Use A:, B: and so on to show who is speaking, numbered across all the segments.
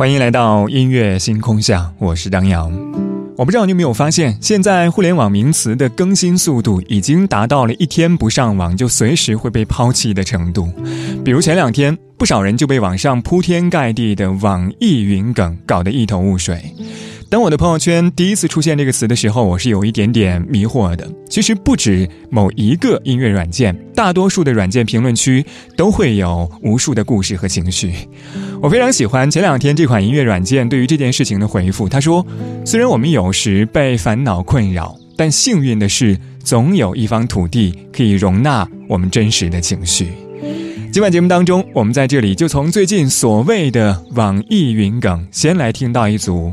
A: 欢迎来到音乐星空下，我是张扬。我不知道你有没有发现，现在互联网名词的更新速度已经达到了一天不上网就随时会被抛弃的程度。比如前两天，不少人就被网上铺天盖地的网易云梗搞得一头雾水。当我的朋友圈第一次出现这个词的时候，我是有一点点迷惑的。其实不止某一个音乐软件，大多数的软件评论区都会有无数的故事和情绪。我非常喜欢前两天这款音乐软件对于这件事情的回复。他说：“虽然我们有时被烦恼困扰，但幸运的是，总有一方土地可以容纳我们真实的情绪。”今晚节目当中，我们在这里就从最近所谓的网易云梗，先来听到一组。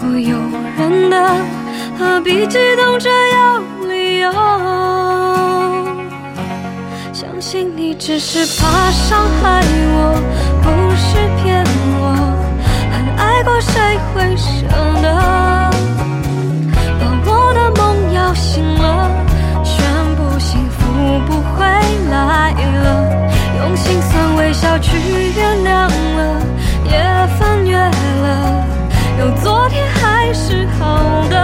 B: 不由人的，何必激动着要理由？相信你只是怕伤害我，不是骗我。很爱过，谁会舍得？把我的梦摇醒了，全部幸福不会来了。用心酸微笑去原谅了。也，有昨天还是好的，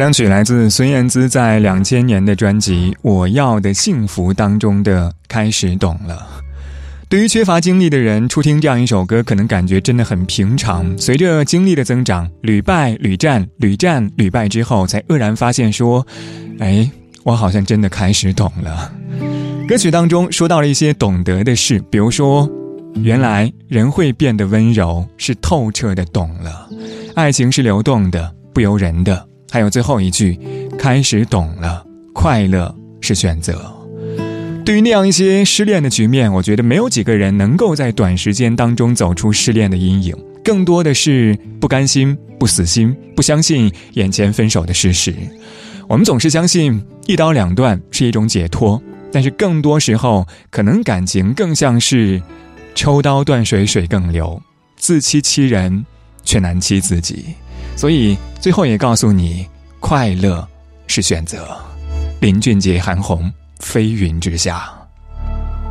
A: 开场曲来自孙燕姿在两千年的专辑《我要的幸福》当中的《开始懂了》。对于缺乏经历的人，初听这样一首歌，可能感觉真的很平常。随着经历的增长，屡败屡战，屡战屡败之后，才愕然发现说：“哎，我好像真的开始懂了。”歌曲当中说到了一些懂得的事，比如说，原来人会变得温柔，是透彻的懂了；爱情是流动的，不由人的。还有最后一句，开始懂了，快乐是选择。对于那样一些失恋的局面，我觉得没有几个人能够在短时间当中走出失恋的阴影，更多的是不甘心、不死心、不相信眼前分手的事实。我们总是相信一刀两断是一种解脱，但是更多时候，可能感情更像是抽刀断水，水更流，自欺欺人，却难欺自己。所以最后也告诉你，快乐是选择。林俊杰、韩红，飞云之下。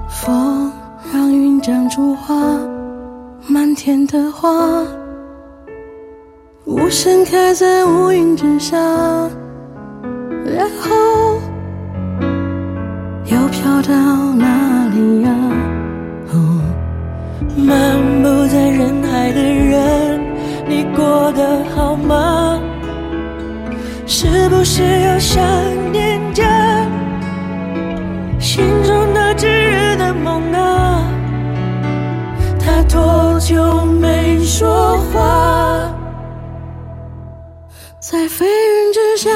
C: 风让云长出花，满天的花，无声开在乌云之下，然后又飘到哪里呀？哦漫步在人海的人。你过得好吗？是不是又想念着心中那炙热的梦啊？他多久没说话？在飞云之下，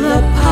C: 过去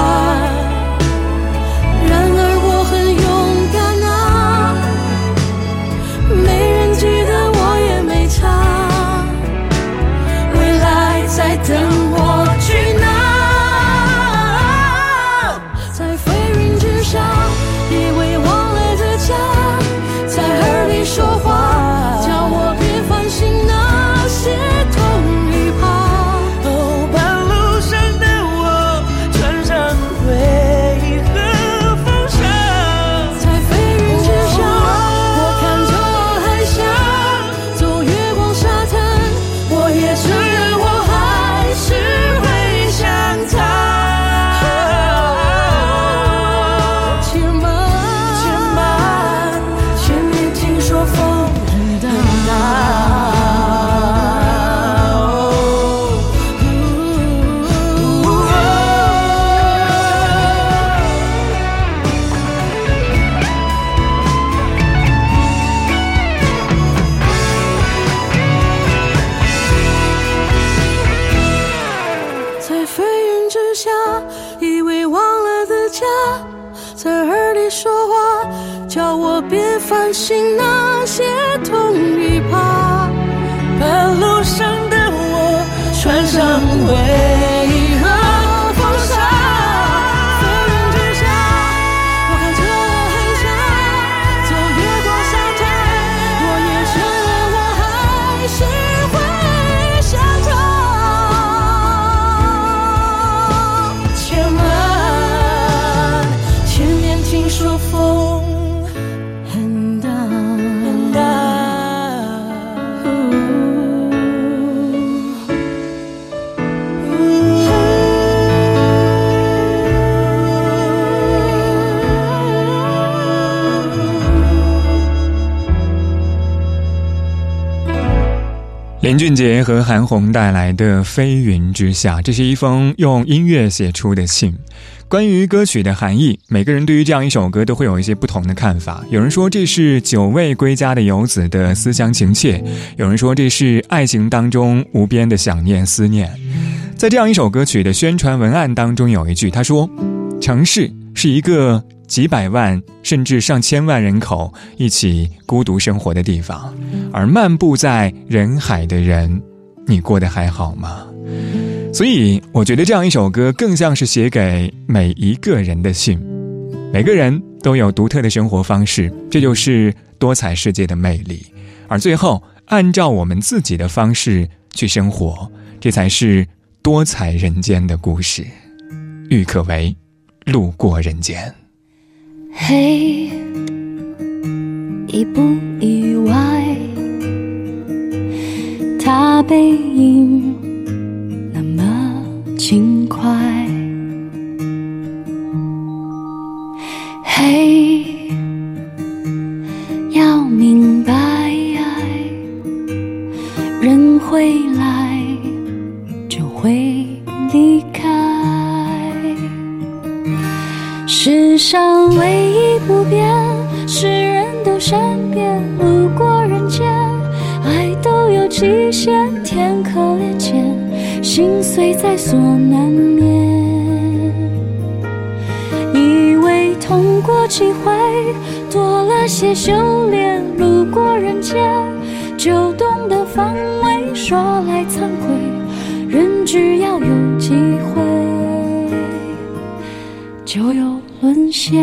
A: 林俊杰和韩红带来的《飞云之下》，这是一封用音乐写出的信。关于歌曲的含义，每个人对于这样一首歌都会有一些不同的看法。有人说这是久未归家的游子的思乡情切；有人说这是爱情当中无边的想念思念。在这样一首歌曲的宣传文案当中，有一句他说：“城市是一个几百万甚至上千万人口一起孤独生活的地方，而漫步在人海的人，你过得还好吗？”所以，我觉得这样一首歌更像是写给每一个人的信。每个人都有独特的生活方式，这就是多彩世界的魅力。而最后，按照我们自己的方式去生活，这才是多彩人间的故事。郁可唯，路过人间。
D: 嘿，意不意外？他背影。只要有机会，就有沦陷。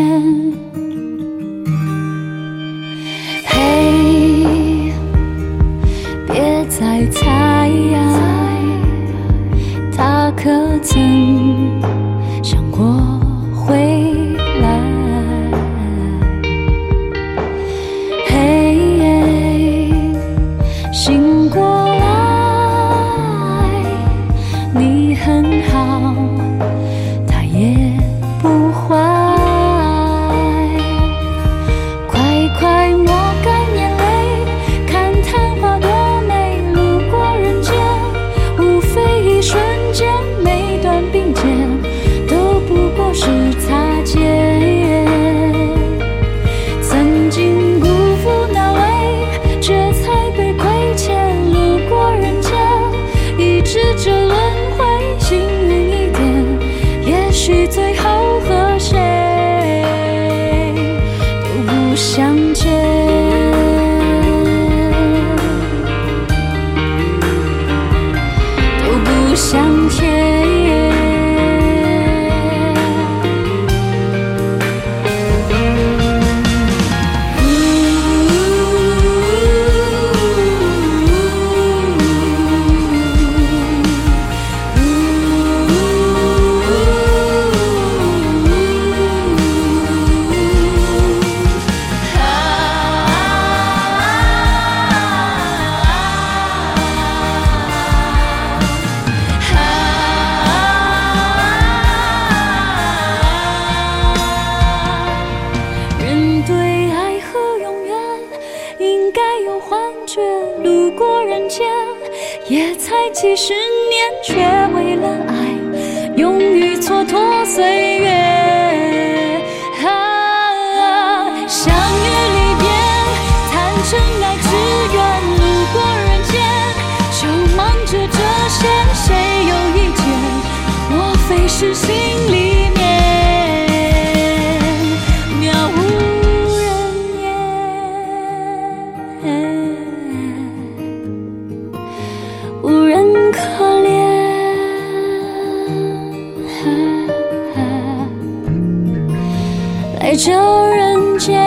D: 这人间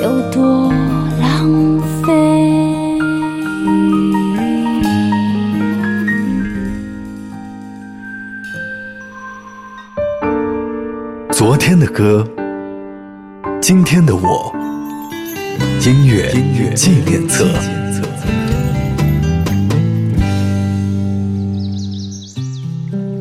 D: 有多浪费？
B: 昨天的歌，今天的我，音乐纪念册。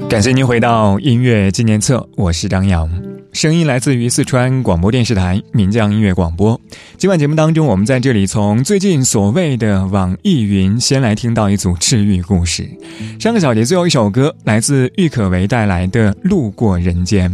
A: 感谢您回到音乐纪念册，我是张扬。声音来自于四川广播电视台岷江音乐广播。今晚节目当中，我们在这里从最近所谓的网易云先来听到一组治愈故事。上个小节最后一首歌来自郁可唯带来的《路过人间》。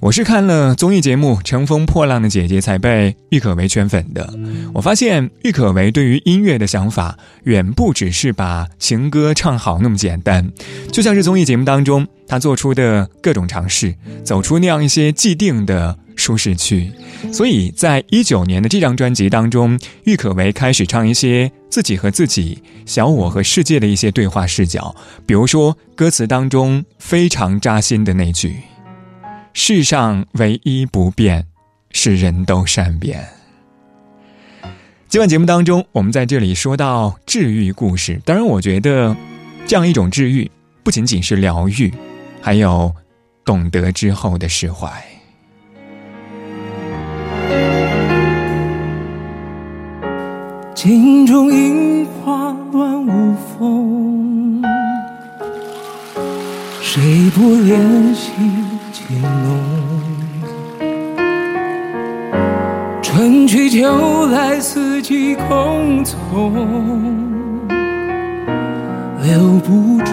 A: 我是看了综艺节目《乘风破浪的姐姐》才被郁可唯圈粉的。我发现郁可唯对于音乐的想法远不只是把情歌唱好那么简单，就像是综艺节目当中他做出的各种尝试，走出那样一些既定的舒适区。所以在一九年的这张专辑当中，郁可唯开始唱一些自己和自己、小我和世界的一些对话视角，比如说歌词当中非常扎心的那句。世上唯一不变，是人都善变。今晚节目当中，我们在这里说到治愈故事。当然，我觉得这样一种治愈，不仅仅是疗愈，还有懂得之后的释怀。
E: 镜中樱花乱舞风，谁不怜惜？情浓，春去秋来，四季空匆，留不住，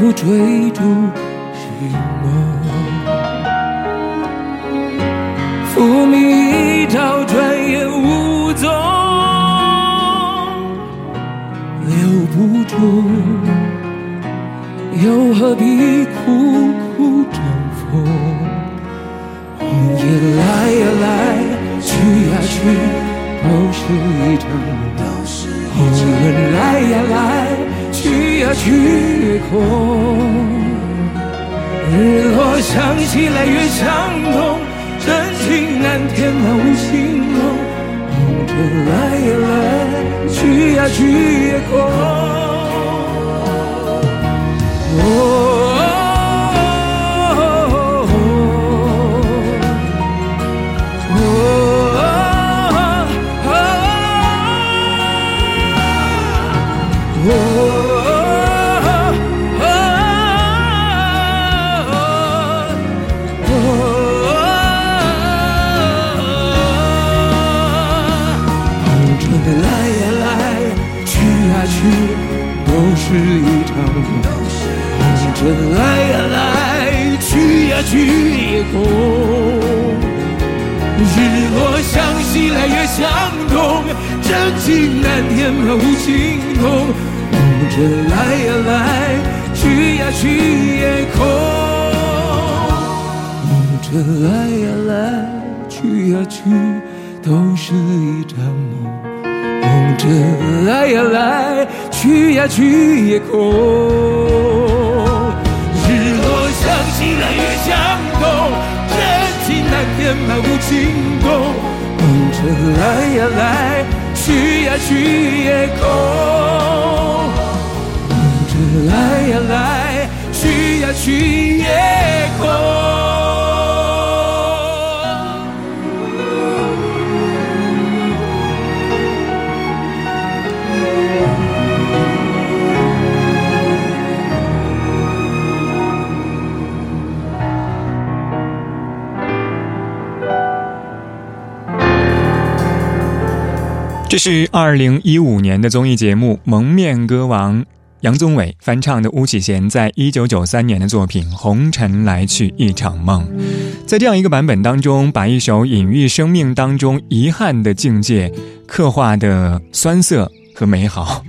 E: 不追逐寻梦？浮名一朝，转眼无踪。留不住，又何必苦苦争锋？红叶来呀来，去呀去，都是一场梦去也空，日落向西来月相东，真情难填满无情梦。红尘来呀来，去呀去也空。情难填，满无情空，梦着来呀来，去呀去也空。梦着来呀来，去呀去，都是一场梦。梦着来呀来，去呀去也空。日落向西来，月向东，真情难填满无情洞。梦着来呀来。去呀去也空，红尘来呀来，去呀去也空。
A: 这是二零一五年的综艺节目《蒙面歌王》，杨宗纬翻唱的巫启贤在一九九三年的作品《红尘来去一场梦》。在这样一个版本当中，把一首隐喻生命当中遗憾的境界刻画的酸涩和美好。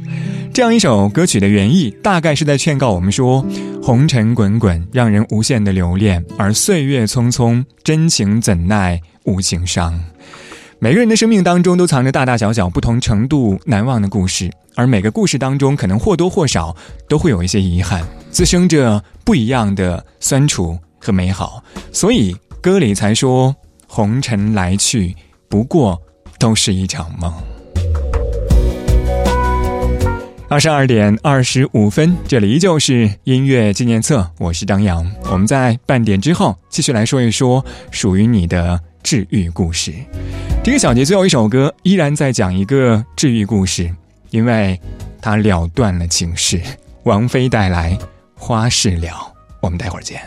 A: 这样一首歌曲的原意，大概是在劝告我们说：红尘滚滚，让人无限的留恋；而岁月匆匆，真情怎奈无情伤。每个人的生命当中都藏着大大小小不同程度难忘的故事，而每个故事当中，可能或多或少都会有一些遗憾，滋生着不一样的酸楚和美好。所以歌里才说：红尘来去，不过都是一场梦。二十二点二十五分，这里依旧是音乐纪念册，我是张扬。我们在半点之后继续来说一说属于你的治愈故事。这个小节最后一首歌依然在讲一个治愈故事，因为它了断了情事。王菲带来《花事了》，我们待会儿见。